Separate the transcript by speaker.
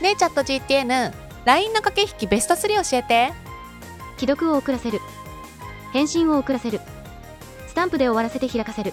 Speaker 1: ねえチャット GTN LINE の駆け引きベスト3教えて。
Speaker 2: 既読を遅らせる。返信を遅らせる。スタンプで終わらせて開かせる。